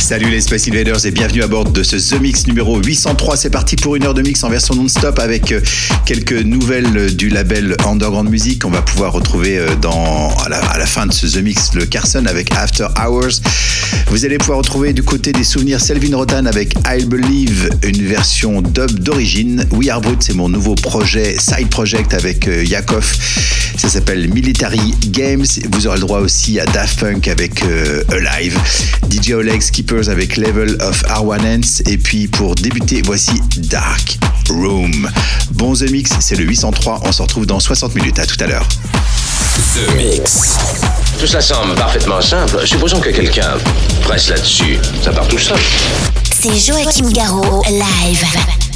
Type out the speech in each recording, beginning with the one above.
Salut les Space Invaders et bienvenue à bord de ce The Mix numéro 803. C'est parti pour une heure de mix en version non-stop avec euh, quelques nouvelles du label Underground Music. On va pouvoir retrouver euh, à, la, fin de ce The Mix le Carson avec After Hours. Vous allez pouvoir retrouver du côté des souvenirs Selvin Rotan avec I Believe, une version dub d'origine. We Are Brute, c'est mon nouveau projet, side project avec euh, Yakov. Ça s'appelle Military Games. Vous aurez le droit aussi à Daft Punk avec Alive, DJ Oleg Avec Level of R1Ants. Et puis pour débuter, voici Dark Room. Bon The Mix, c'est le 803. On se retrouve dans 60 minutes. À tout à l'heure. The Mix. Tout ça semble parfaitement simple. Supposons que quelqu'un presse là-dessus. Ça part tout seul. C'est Joachim Garraud, live.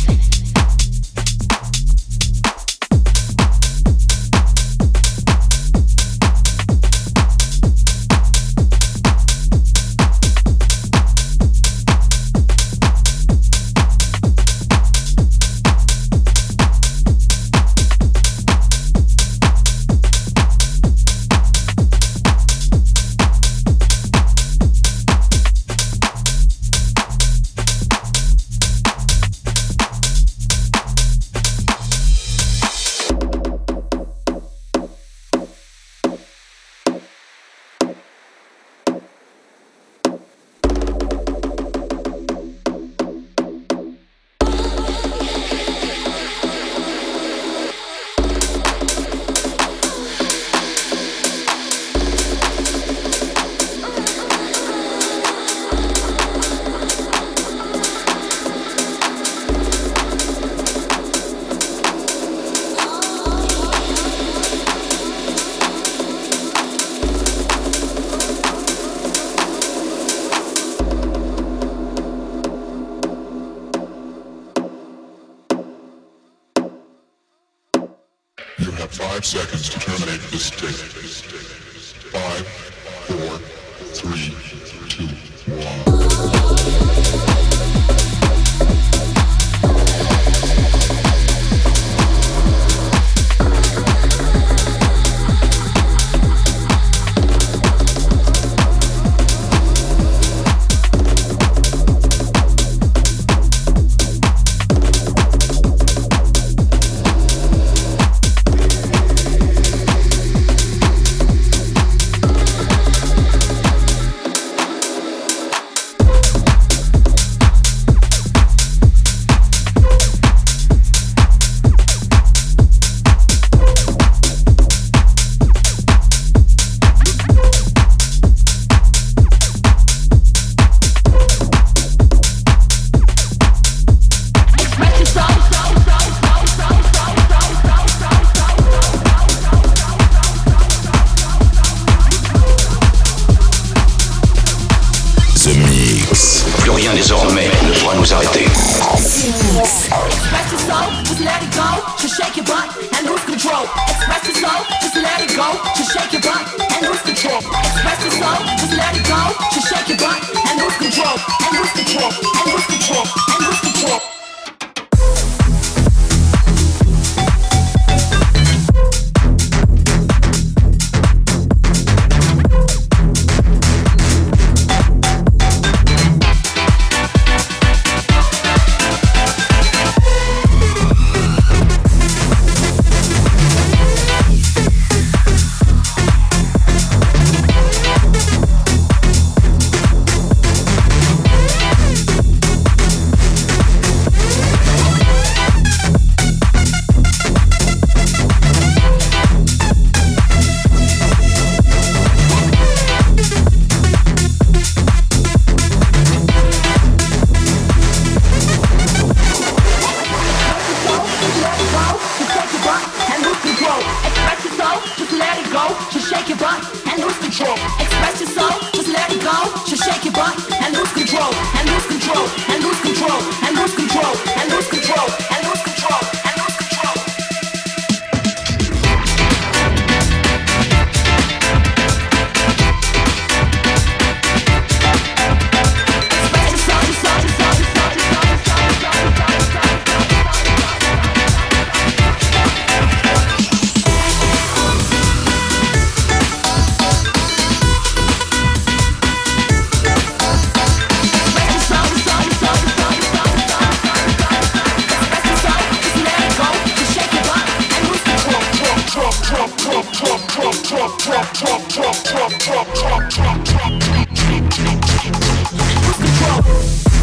The Mix. Plus rien désormais ne pourra nous arrêter. The Mix. Express your soul, just let it go. Just shake your butt and lose control. Express your soul, just let it go. Just shake your butt and lose control. Express your soul, just let it go. Just shake your butt and lose control. And lose control. And lose control. And lose control. Lost control.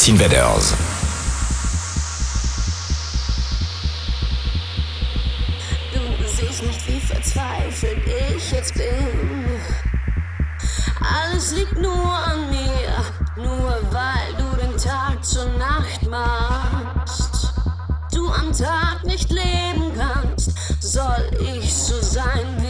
Space Invaders. Du siehst nicht, wie verzweifelt ich jetzt bin. Alles liegt nur an mir, nur weil du den Tag zur Nacht machst. Du am Tag nicht leben kannst, soll ich so sein wie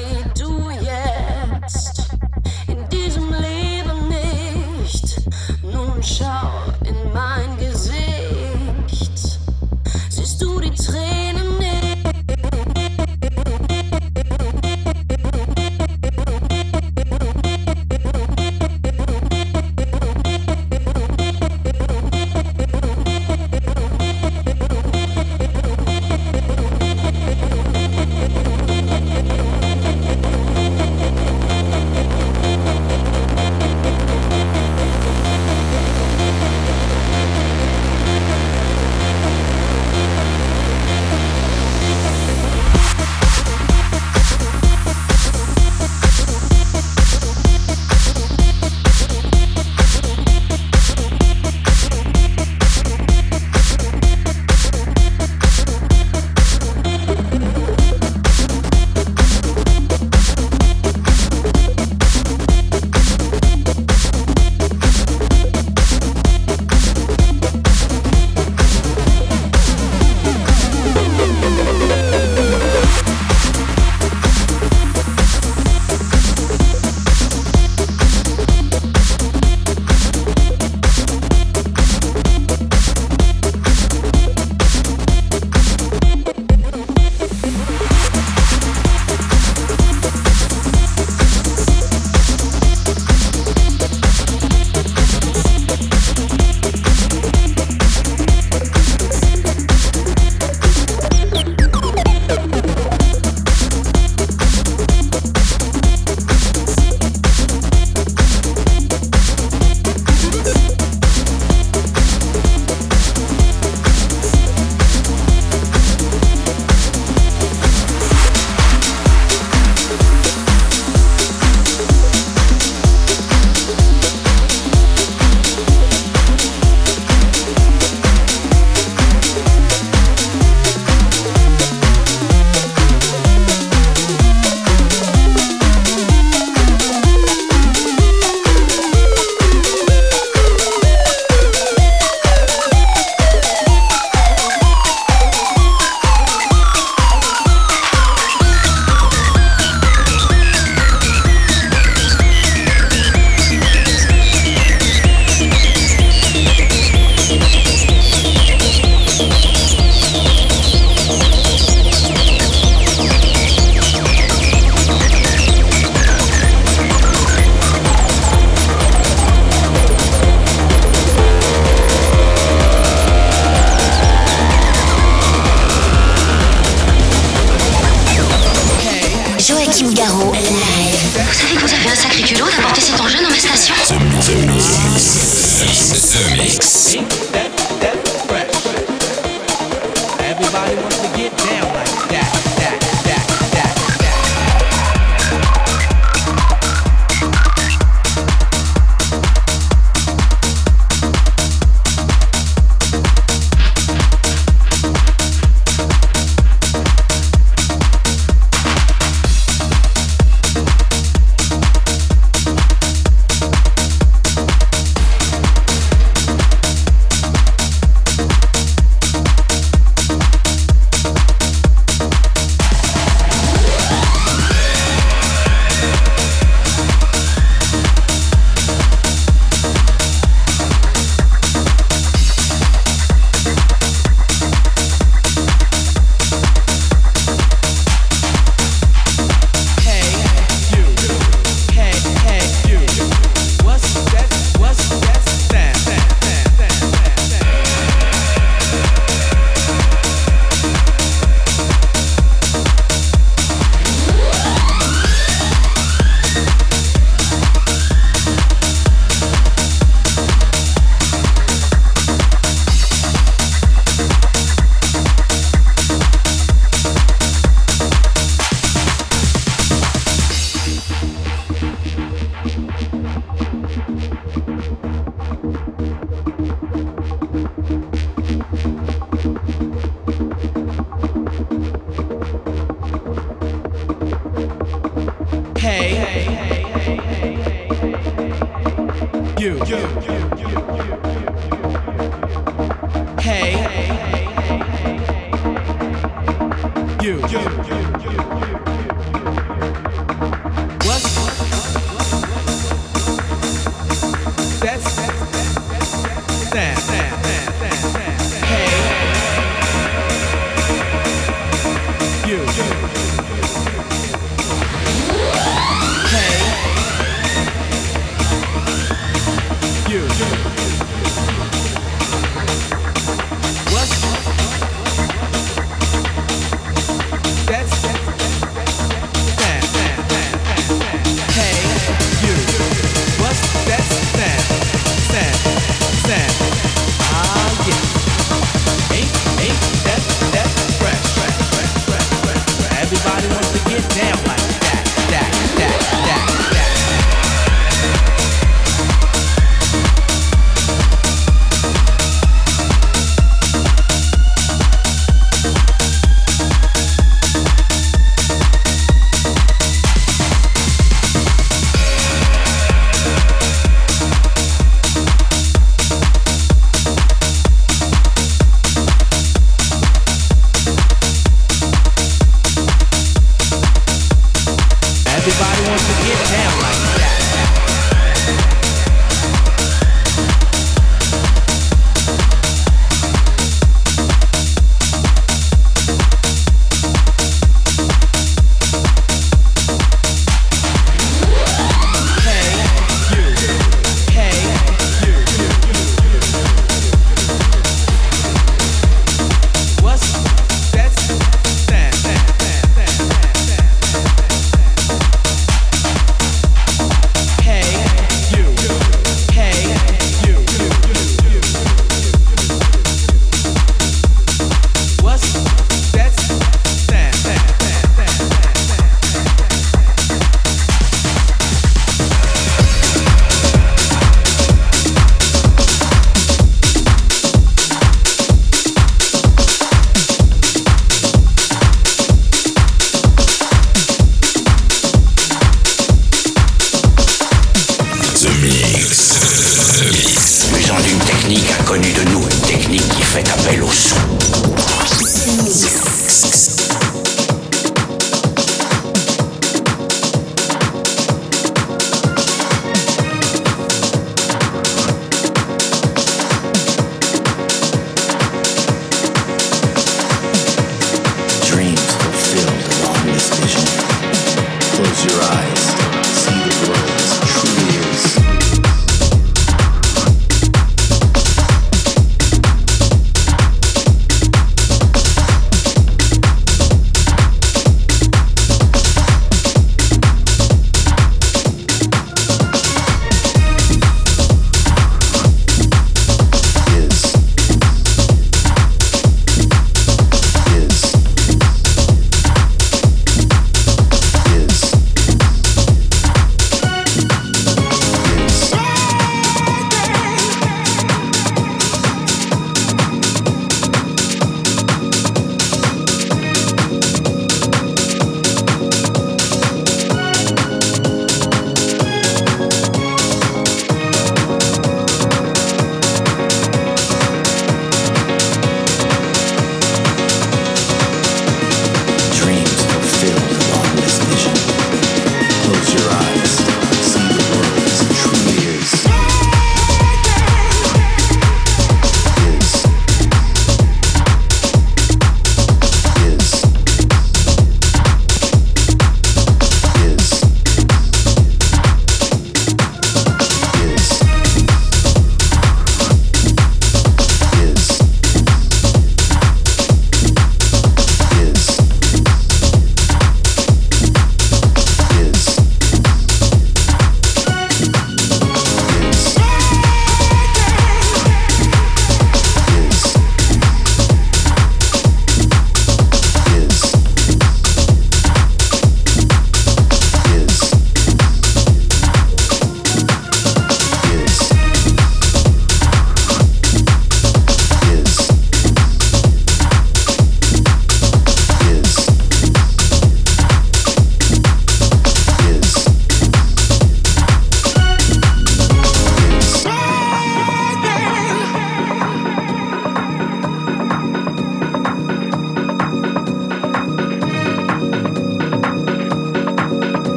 Yes.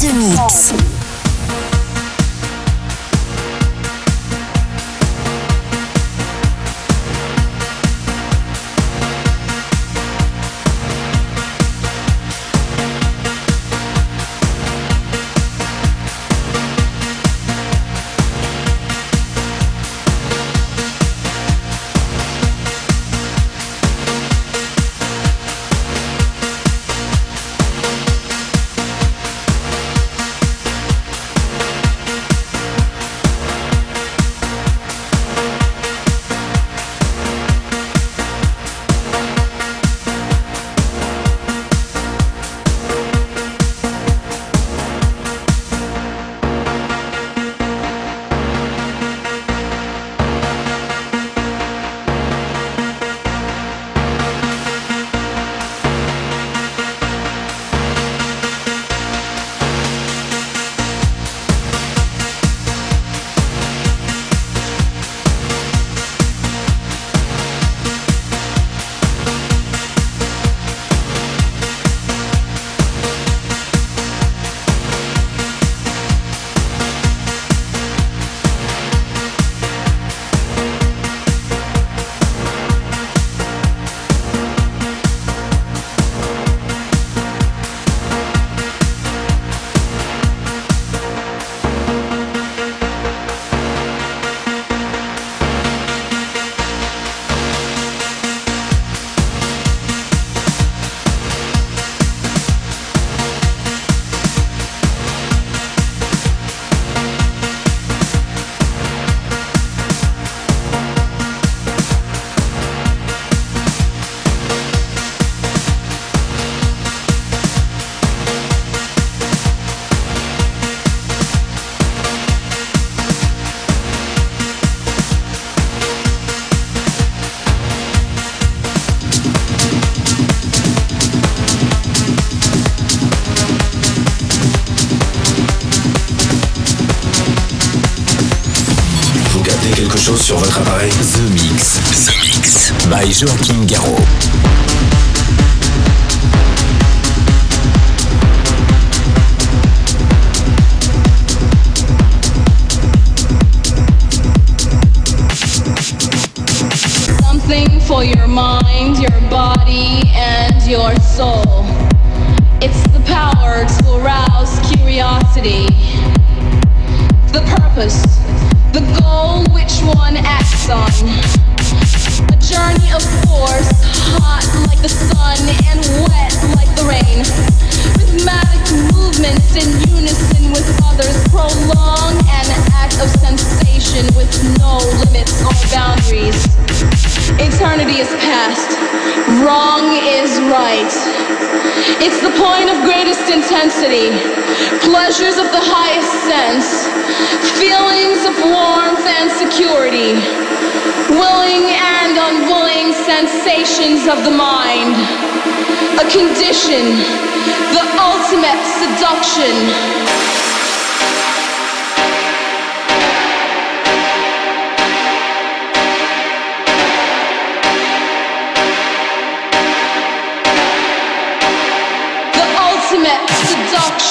Sur Mix.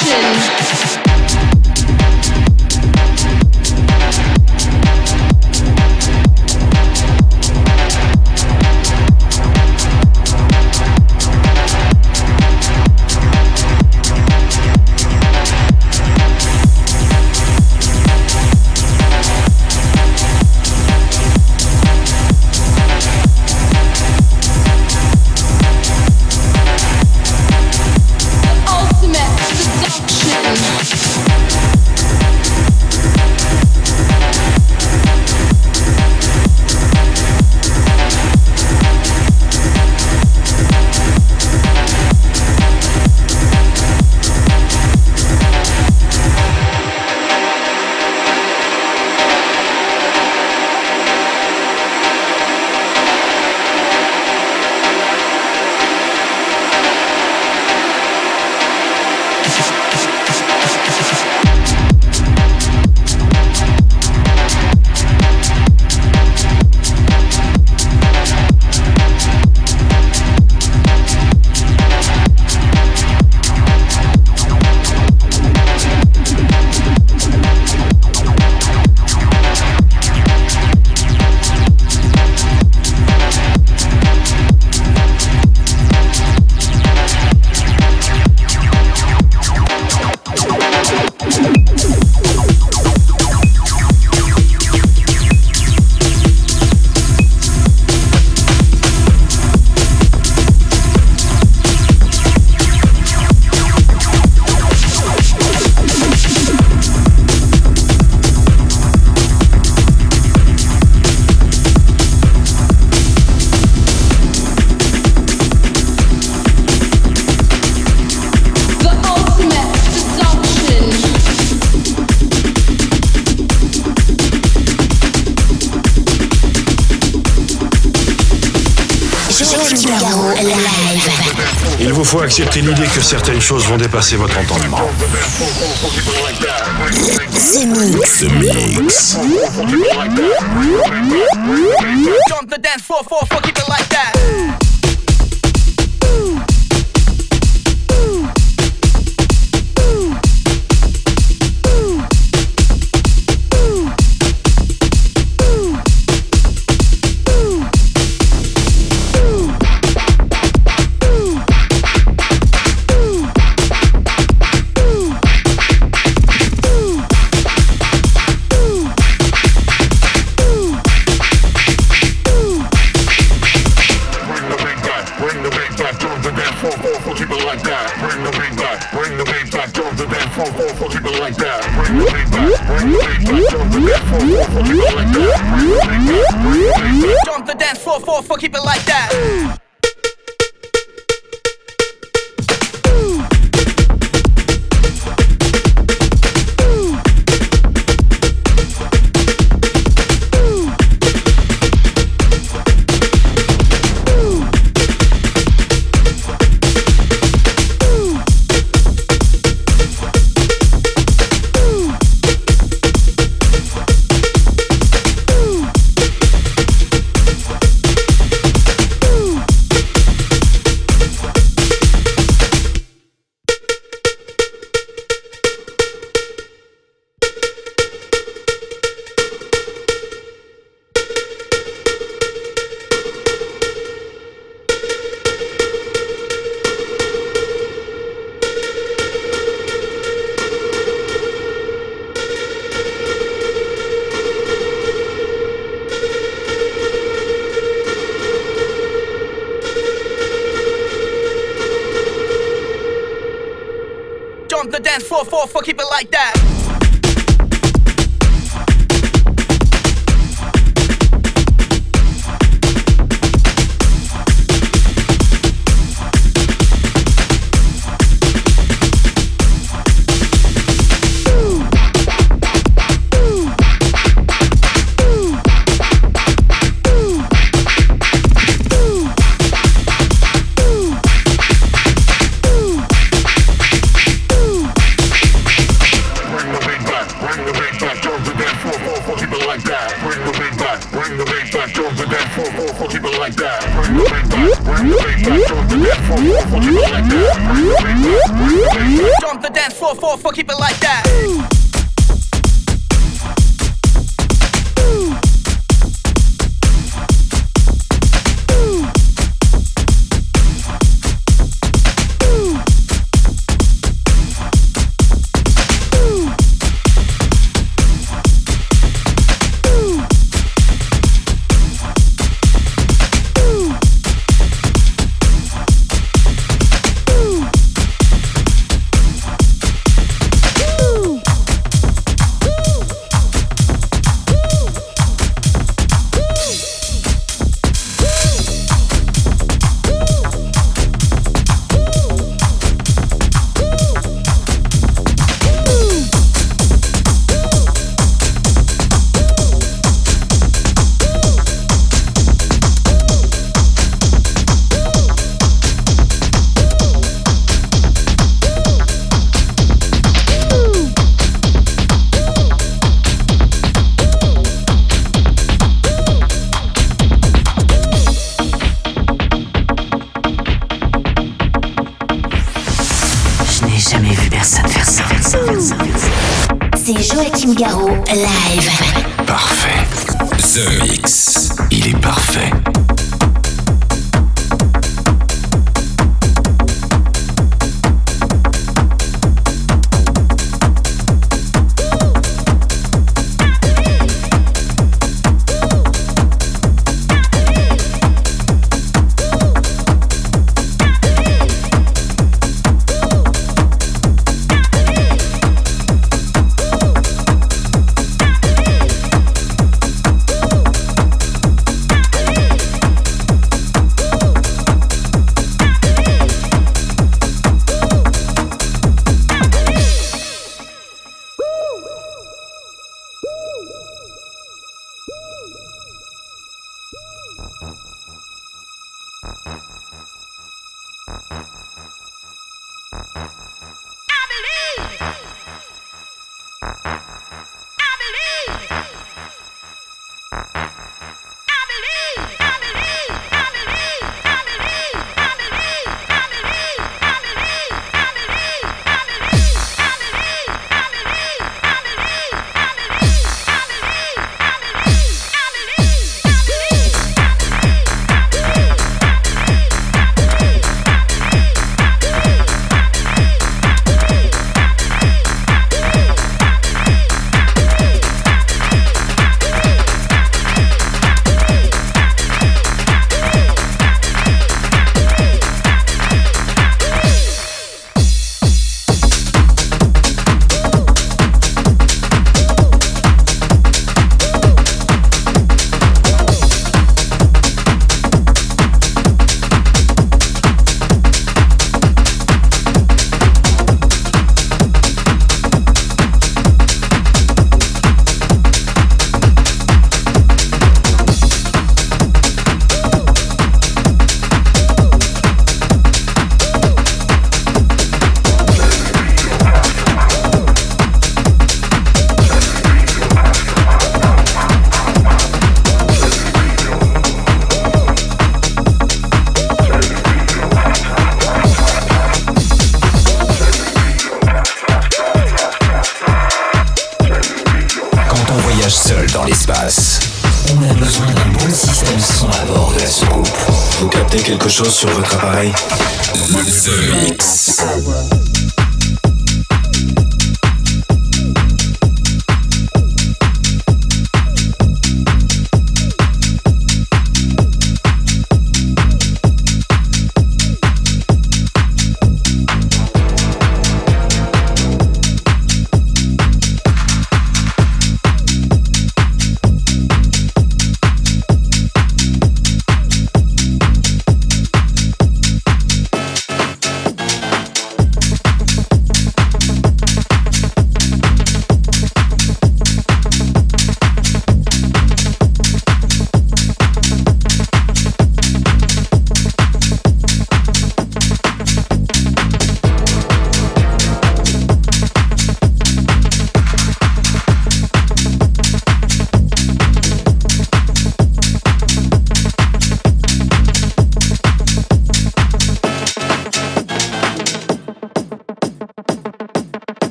Action. Il faut accepter l'idée que certaines choses vont dépasser votre entendement. Floor, four, four, keep it like that.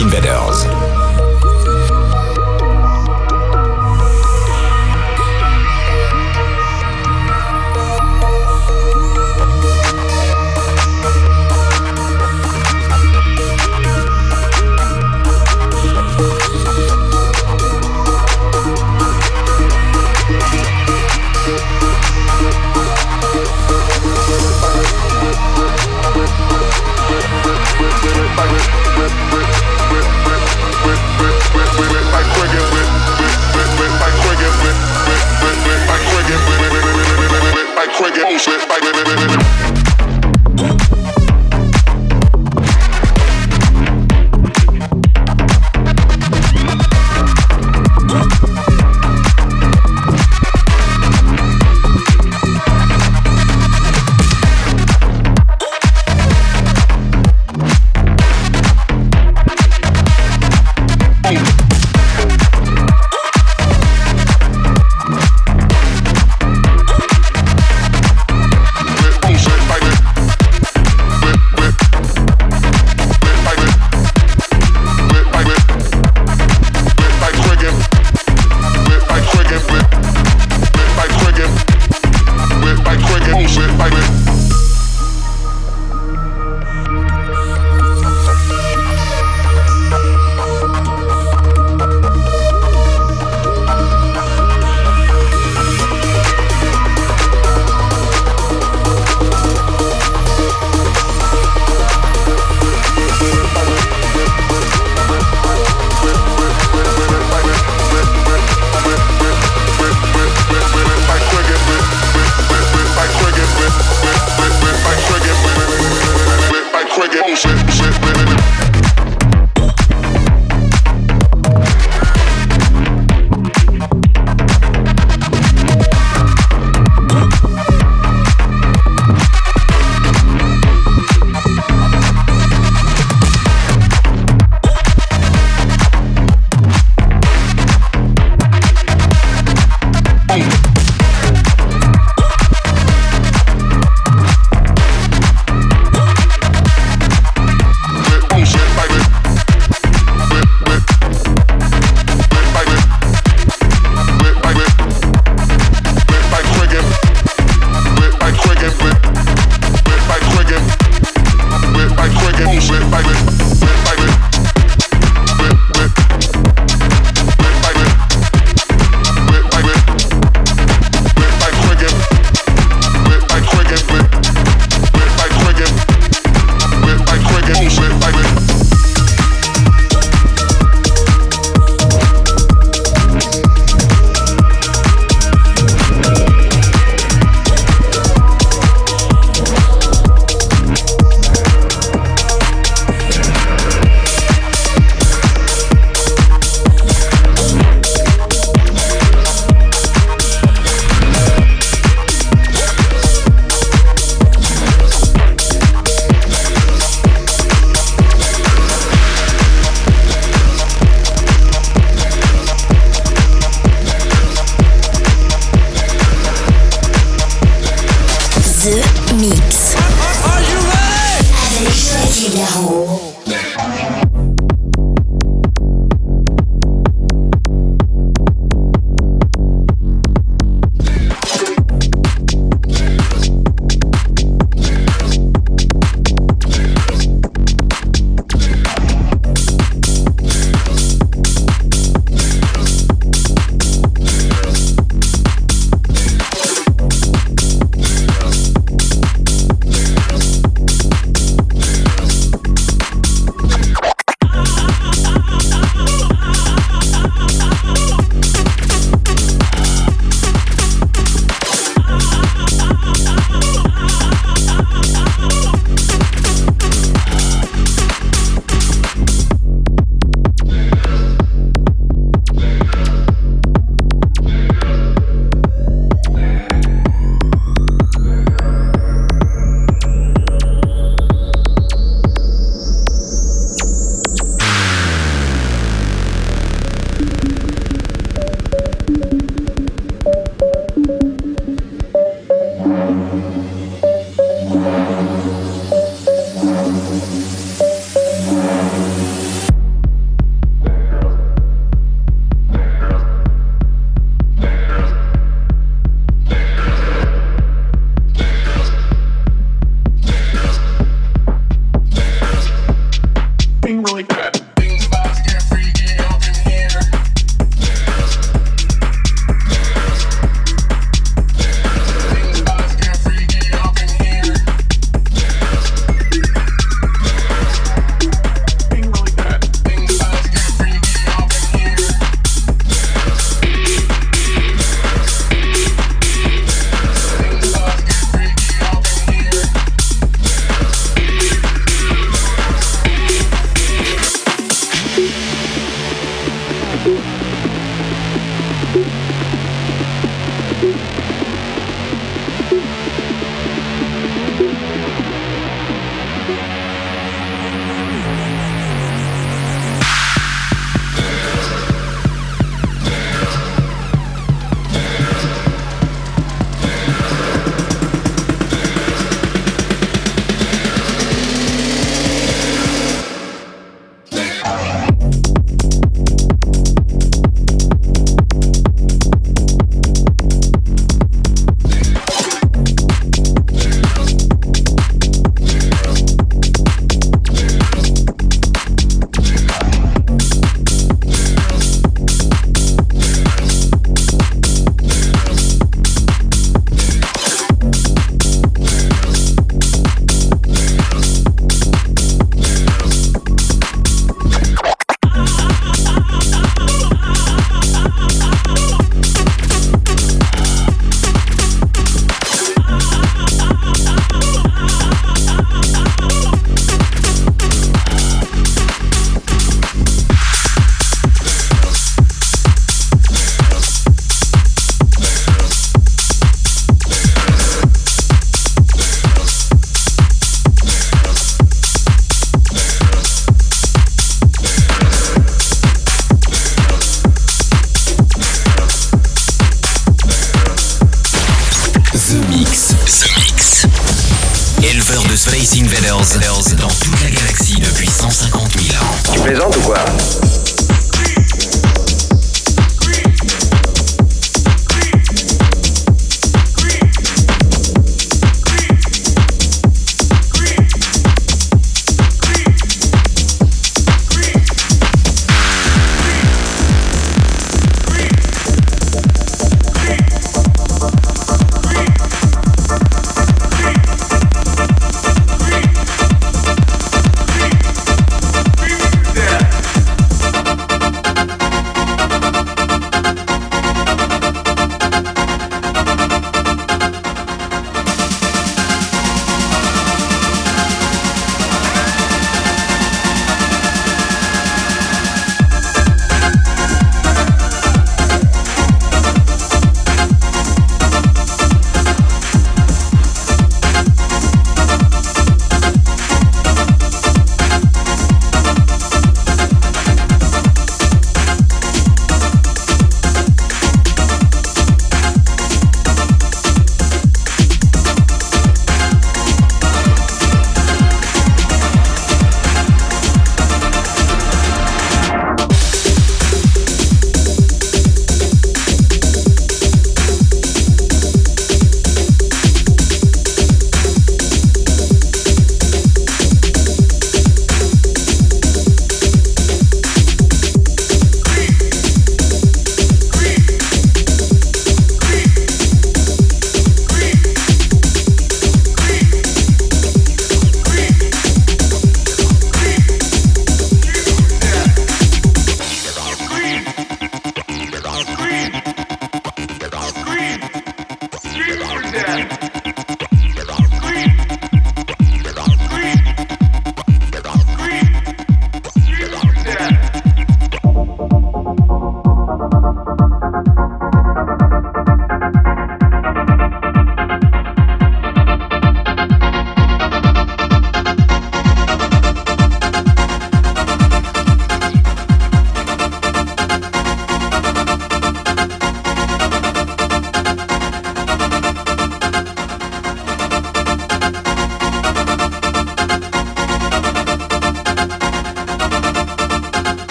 Invaders.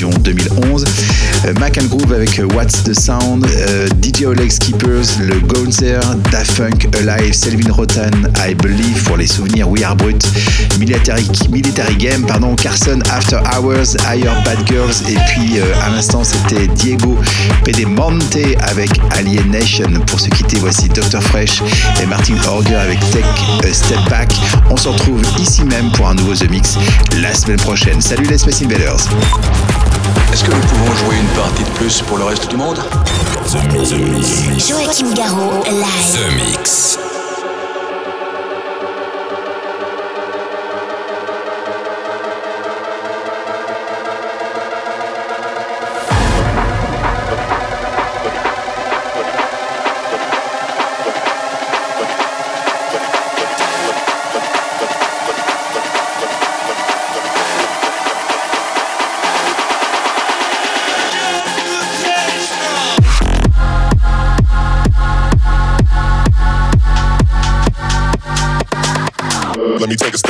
Le Invasion 2011. Euh, Mac and Groove avec What's the Sound, euh, DJ Oleg Skippers, le Gonzer, Da Funk Alive, Selvin Rotan, I Believe pour les souvenirs We Are Brut, Military, Game, pardon, Carson After Hours, Higher Bad Girls et puis euh, à l'instant c'était Diego Pedemonte avec Alienation. Pour se quitter, voici Dr. Fresh et Martin Orger avec Tech euh, Step Back. On se retrouve ici même pour un nouveau The Mix la semaine prochaine. Salut les Space Invaders. Est-ce que nous pouvons jouer une partie de plus pour le reste du monde? The Mix. Joachim Garraud, live. The Mix.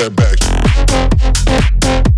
Let me take a step back.